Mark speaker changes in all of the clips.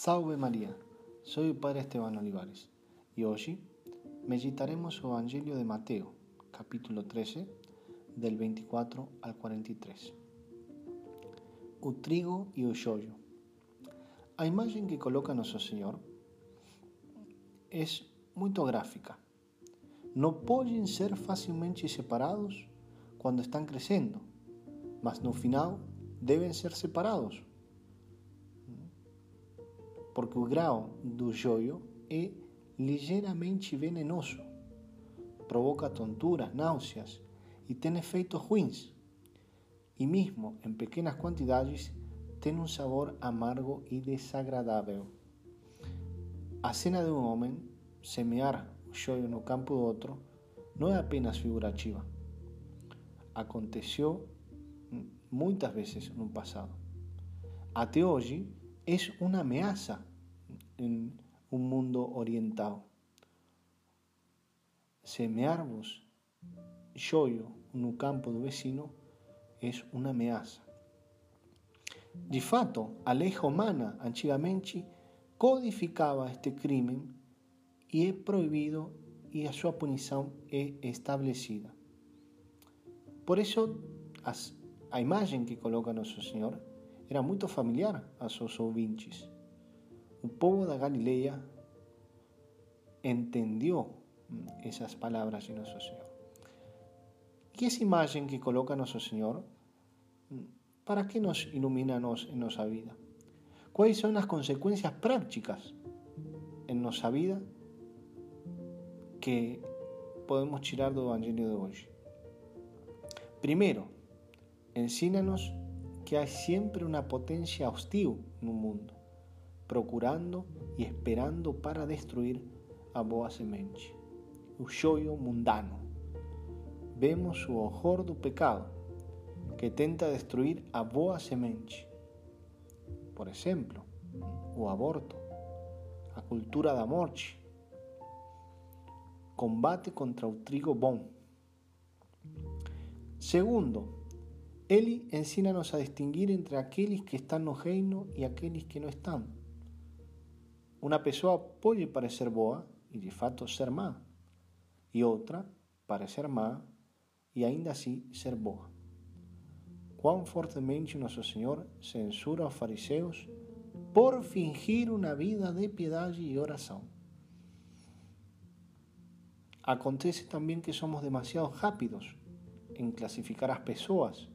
Speaker 1: Salve María, soy el Padre Esteban Olivares y hoy meditaremos el Evangelio de Mateo, capítulo 13, del 24 al 43. O trigo e o xollo. A imagen que coloca Nosso Senhor é muito gráfica. Não podem ser facilmente separados quando estão crescendo, mas no final devem ser separados porque o grau do joio é ligeiramente venenoso, provoca tonturas, náuseas e tem efeitos ruins. E mesmo em pequenas quantidades tem um sabor amargo e desagradável. A cena de um homem semear o joio no campo do outro não é apenas figurativa. Aconteceu muitas vezes no passado. Até hoje é uma ameaça en un mundo oriental. Semearmos joio no campo do vecino é uma ameaça. De fato, a lei romana antigamente codificava este crime e é proibido e a sua punição é estabelecida. Por isso, a imagem que coloca Nosso Senhor era muito familiar a seus ouvintes. Un povo da Galileia entendió esas palabras de nuestro Señor. ¿Y esa imagen que coloca nuestro Señor, para qué nos ilumina en nuestra vida? ¿Cuáles son las consecuencias prácticas en nuestra vida que podemos tirar del Evangelio de hoy? Primero, ensínanos que hay siempre una potencia hostil en un mundo procurando e esperando para destruir a boa semente, o mundano. Vemos o horror do pecado que tenta destruir a boa semente. Por exemplo, o aborto, a cultura da morte, combate contra o trigo bom. Segundo, ele ensina-nos a distinguir entre aqueles que estão no reino e aqueles que não estão. Uma pessoa pode parecer boa e de fato ser má, e outra parecer má e ainda assim ser boa. Quão fortemente Nosso Senhor censura os fariseus por fingir uma vida de piedade e oração. Acontece também que somos demasiado rápidos em classificar as pessoas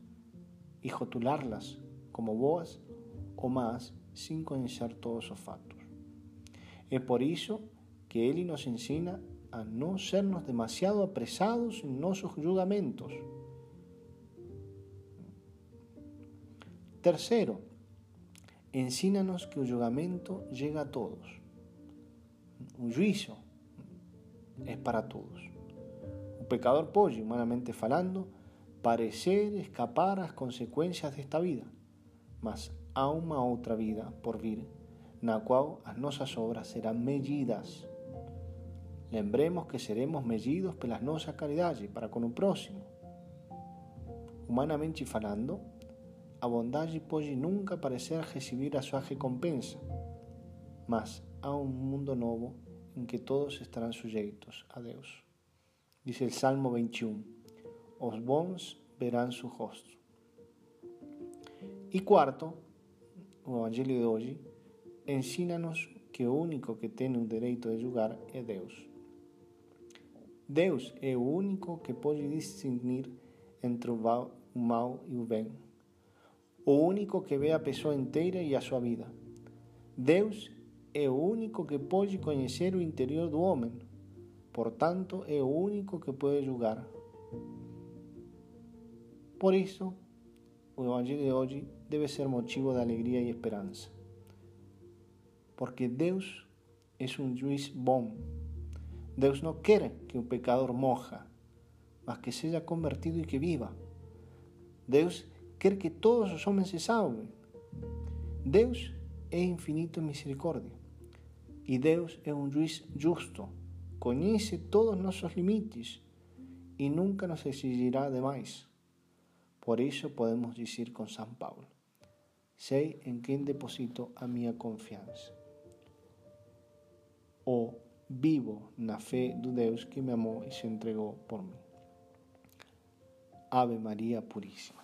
Speaker 1: e rotulá-las como boas ou más sem conhecer todos os fatos. Es por eso que Él nos enseña a no sernos demasiado apresados en nuestros juzgamentos. Tercero, ensínanos que el julgamento llega a todos. Un juicio es para todos. Un pecador puede, humanamente falando, parecer escapar a las consecuencias de esta vida, mas a una otra vida por vir na qual as nossas obras serão medidas. Lembremos que seremos medidos pela nossa caridade para com o próximo. Humanamente falando, a bondade pode nunca parecer receber a sua recompensa, mas há um mundo novo em que todos estarão sujeitos a Deus. Diz o Salmo 21: Os bons verão seu rosto. E quarto, o Evangelho de hoje ensínanos que o único que tem o direito de julgar é Deus. Deus é o único que pode discernir entre o mal e o bem. O único que vê a pessoa inteira e a sua vida. Deus é o único que pode conhecer o interior do homem. Portanto, é o único que pode julgar. Por isso, o Evangelho de hoje deve ser motivo de alegria e esperança porque Deus é um juiz bom. Deus não quer que o pecador morra, mas que seja convertido e que viva. Deus quer que todos os homens se salvem. Deus é infinito em misericórdia. E Deus é um juiz justo, conhece todos os nossos limites e nunca nos exigirá demais. Por ello podemos decir con San Pablo, sé en quién deposito a mi confianza. O vivo na fe de Dios que me amó y se entregó por mí. Ave María Purísima.